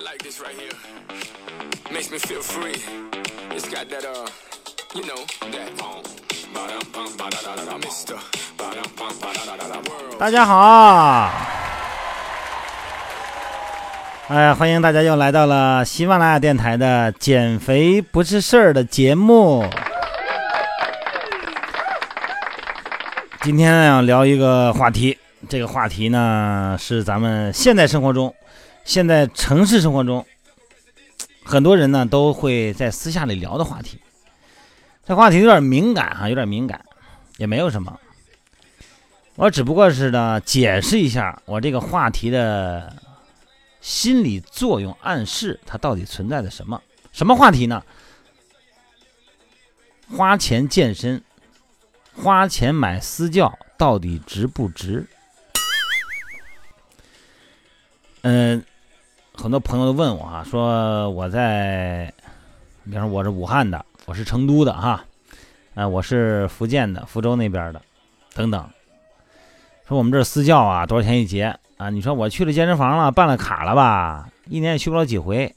like this right here. Makes me feel free. It's got that, uh, you know, that um, 大家好，哎，欢迎大家又来到了喜马拉雅电台的“减肥不是事儿”的节目。今天呢要聊一个话题，这个话题呢是咱们现代生活中、现在城市生活中，很多人呢都会在私下里聊的话题。这话题有点敏感哈、有点敏感，也没有什么。我只不过是呢解释一下我这个话题的心理作用暗示，它到底存在着什么？什么话题呢？花钱健身，花钱买私教到底值不值？嗯，很多朋友都问我哈，说我在，比方说我是武汉的，我是成都的哈，呃，我是福建的，福州那边的，等等。说我们这私教啊，多少钱一节啊？你说我去了健身房了，办了卡了吧？一年也去不了几回，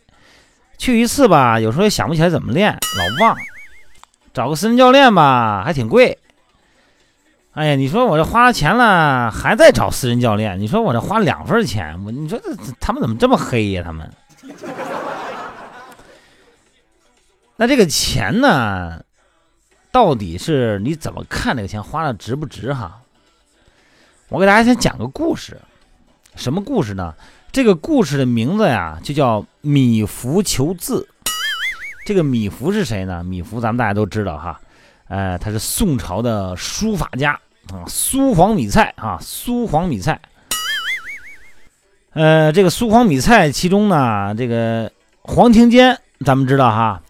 去一次吧，有时候也想不起来怎么练，老忘。找个私人教练吧，还挺贵。哎呀，你说我这花了钱了，还在找私人教练？你说我这花两份钱，我你说这他们怎么这么黑呀？他们。那这个钱呢，到底是你怎么看这个钱花的值不值哈？我给大家先讲个故事，什么故事呢？这个故事的名字呀，就叫米芾求字。这个米芾是谁呢？米芾咱们大家都知道哈，呃，他是宋朝的书法家啊，苏黄米蔡啊，苏黄米蔡。呃，这个苏黄米蔡其中呢，这个黄庭坚咱们知道哈，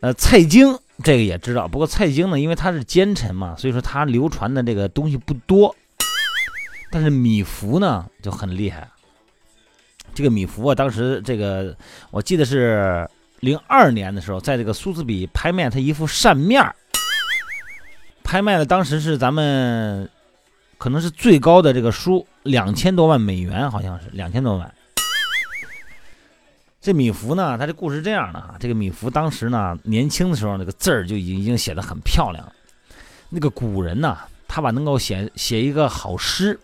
呃，蔡京这个也知道，不过蔡京呢，因为他是奸臣嘛，所以说他流传的这个东西不多。但是米芾呢就很厉害，这个米芾啊，当时这个我记得是零二年的时候，在这个苏富比拍卖他一幅扇面儿，拍卖的当时是咱们可能是最高的这个书，两千多万美元，好像是两千多万。这米芾呢，他这故事这样的哈，这个米芾当时呢年轻的时候，那个字儿就已经已经写的很漂亮了。那个古人呢，他把能够写写一个好诗。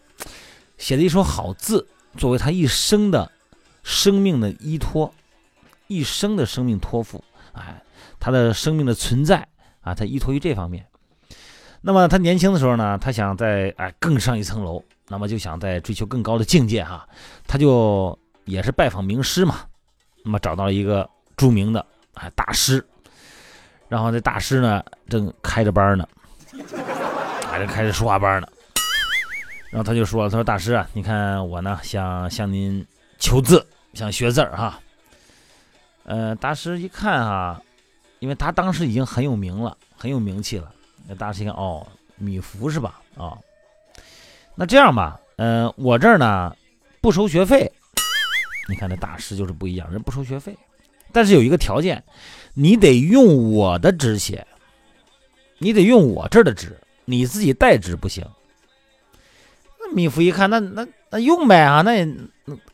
写的一首好字，作为他一生的生命的依托，一生的生命托付。哎，他的生命的存在啊，他依托于这方面。那么他年轻的时候呢，他想在哎更上一层楼，那么就想在追求更高的境界哈，他就也是拜访名师嘛。那么找到一个著名的哎大师，然后这大师呢正开着班呢，还正开着书画班呢。然后他就说：“他说大师啊，你看我呢，想向您求字，想学字儿哈。呃，大师一看哈，因为他当时已经很有名了，很有名气了。那大师一看，哦，米芾是吧？哦，那这样吧，呃，我这儿呢不收学费。你看这大师就是不一样，人不收学费，但是有一个条件，你得用我的纸写，你得用我这儿的纸，你自己带纸不行。”那米芾一看，那那那用呗啊，那也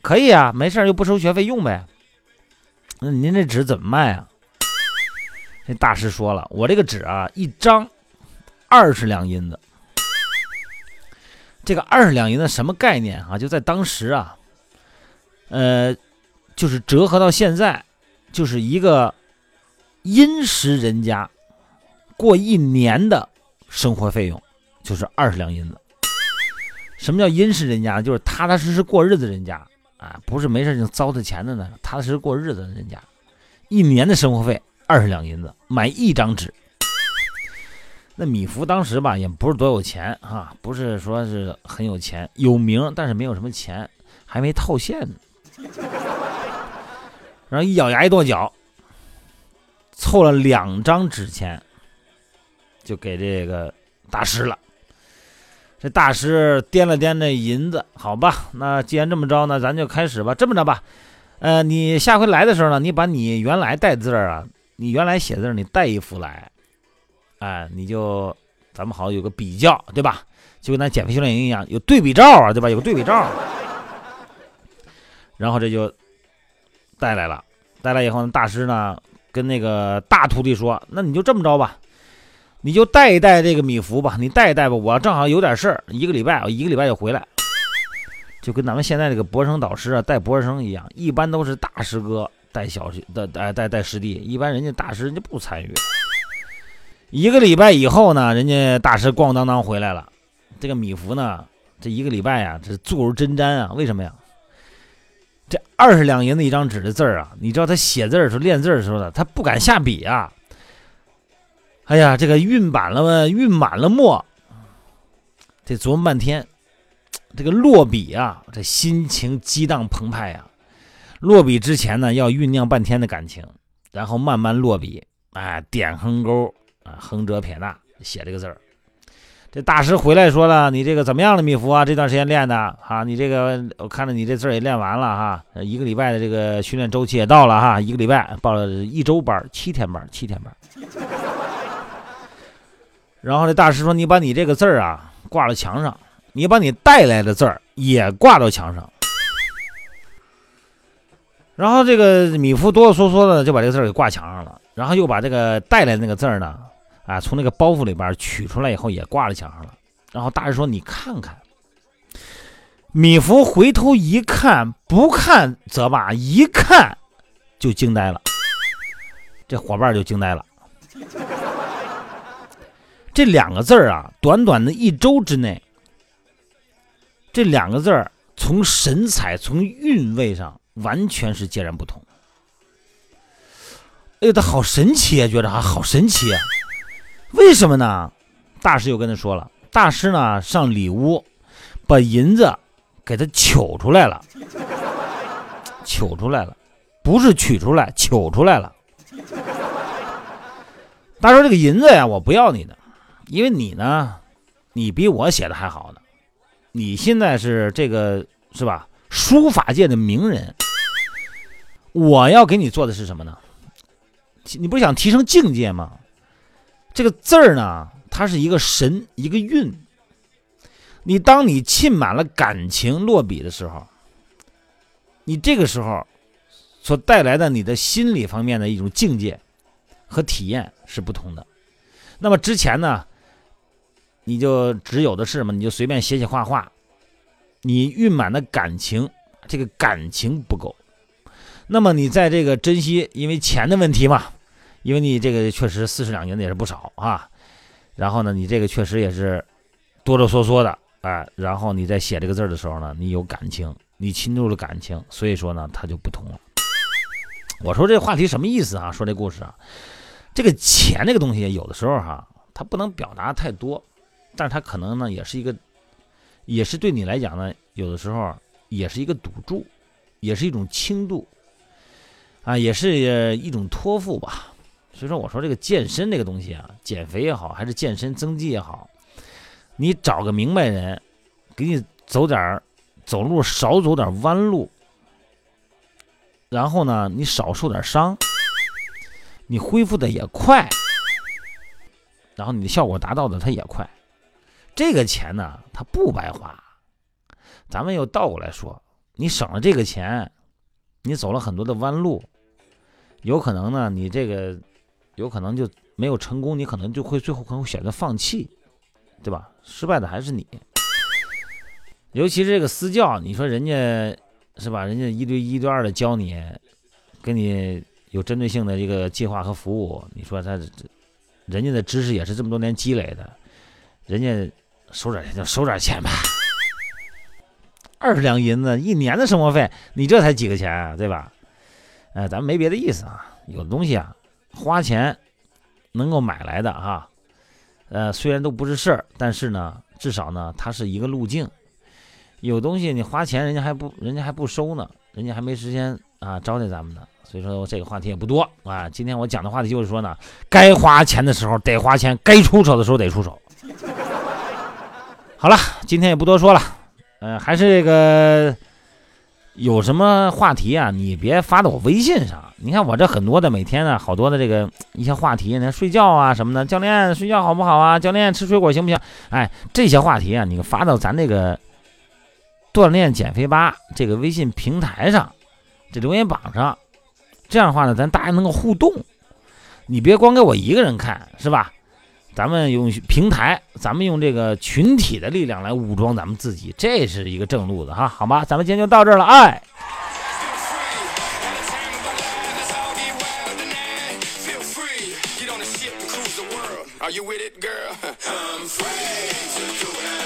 可以啊，没事又不收学费，用呗。那您这纸怎么卖啊？这大师说了，我这个纸啊，一张二十两银子。这个二十两银子什么概念啊？就在当时啊，呃，就是折合到现在，就是一个殷实人家过一年的生活费用，就是二十两银子。什么叫殷实人家？就是踏踏实实过日子人家啊，不是没事就糟蹋钱的呢，踏踏实实过日子的人家，一年的生活费二十两银子买一张纸。那米芾当时吧，也不是多有钱哈，不是说是很有钱，有名但是没有什么钱，还没套现呢。然后一咬牙一跺脚，凑了两张纸钱，就给这个大师了。这大师掂了掂那银子，好吧，那既然这么着呢，咱就开始吧。这么着吧，呃，你下回来的时候呢，你把你原来带字儿啊，你原来写字，你带一幅来，哎，你就咱们好有个比较，对吧？就跟咱减肥训练营一样，有对比照啊，对吧？有个对比照。然后这就带来了。带来以后呢，大师呢跟那个大徒弟说：“那你就这么着吧，你就带一带这个米芾吧，你带一带吧。我正好有点事儿，一个礼拜，我一个礼拜就回来。就跟咱们现在这个博士生导师啊带博士生一样，一般都是大师哥带小学，带带带师弟，一般人家大师人家不参与。一个礼拜以后呢，人家大师咣当当回来了，这个米芾呢，这一个礼拜呀，这坐如针毡啊，为什么呀？”这二十两银子一张纸的字儿啊，你知道他写字的时候练字的时候呢，他不敢下笔啊。哎呀，这个运满了，运满了墨，得琢磨半天。这个落笔啊，这心情激荡澎湃呀。落笔之前呢，要酝酿半天的感情，然后慢慢落笔，哎，点横钩啊，横折撇捺写这个字儿。这大师回来说了：“你这个怎么样了，米芾啊？这段时间练的啊，你这个我看着你这字儿也练完了哈，一个礼拜的这个训练周期也到了哈，一个礼拜报了一周班，七天班，七天班。然后这大师说：你把你这个字儿啊挂到墙上，你把你带来的字儿也挂到墙上。然后这个米芾哆哆嗦嗦的就把这个字儿给挂墙上了，然后又把这个带来的那个字儿呢。”啊，从那个包袱里边取出来以后，也挂在墙上了。然后大师说：“你看看。”米芾回头一看，不看则罢，一看就惊呆了。这伙伴就惊呆了。这两个字儿啊，短短的一周之内，这两个字儿从神采、从韵味上完全是截然不同。哎呦，他好神奇啊！觉得啊，好神奇啊！为什么呢？大师又跟他说了，大师呢上里屋，把银子给他取出来了，取出来了，不是取出来，取出来了。大师说：“这个银子呀，我不要你的，因为你呢，你比我写的还好呢。你现在是这个是吧？书法界的名人。我要给你做的是什么呢？你不是想提升境界吗？”这个字儿呢，它是一个神，一个韵。你当你浸满了感情落笔的时候，你这个时候所带来的你的心理方面的一种境界和体验是不同的。那么之前呢，你就只有的是嘛，你就随便写写画画，你蕴满的感情，这个感情不够。那么你在这个珍惜，因为钱的问题嘛。因为你这个确实四十两银子也是不少啊，然后呢，你这个确实也是哆哆嗦嗦的哎，然后你在写这个字的时候呢，你有感情，你倾注了感情，所以说呢，它就不同了。我说这话题什么意思啊？说这故事啊，这个钱这个东西有的时候哈，它不能表达太多，但是它可能呢，也是一个，也是对你来讲呢，有的时候也是一个赌注，也是一种轻度啊，也是一种托付吧。所以说，我说这个健身这个东西啊，减肥也好，还是健身增肌也好，你找个明白人，给你走点儿走路少走点弯路，然后呢，你少受点伤，你恢复的也快，然后你的效果达到的它也快，这个钱呢，它不白花。咱们又倒过来说，你省了这个钱，你走了很多的弯路，有可能呢，你这个。有可能就没有成功，你可能就会最后可能会选择放弃，对吧？失败的还是你。尤其是这个私教，你说人家是吧？人家一对一对二的教你，给你有针对性的这个计划和服务，你说他这人家的知识也是这么多年积累的，人家收点钱就收点钱吧。二十两银子一年的生活费，你这才几个钱啊，对吧？哎，咱们没别的意思啊，有的东西啊。花钱能够买来的哈，呃，虽然都不是事儿，但是呢，至少呢，它是一个路径。有东西你花钱，人家还不，人家还不收呢，人家还没时间啊招待咱们呢。所以说这个话题也不多啊。今天我讲的话题就是说呢，该花钱的时候得花钱，该出手的时候得出手。好了，今天也不多说了，呃，还是这个。有什么话题啊？你别发到我微信上。你看我这很多的每天呢，好多的这个一些话题，你睡觉啊什么的，教练睡觉好不好啊？教练吃水果行不行？哎，这些话题啊，你发到咱这个锻炼减肥吧这个微信平台上，这留言榜上这样的话呢，咱大家能够互动，你别光给我一个人看，是吧？咱们用平台，咱们用这个群体的力量来武装咱们自己，这是一个正路子哈，好吗？咱们今天就到这儿了，哎。You with it, girl? I'm free.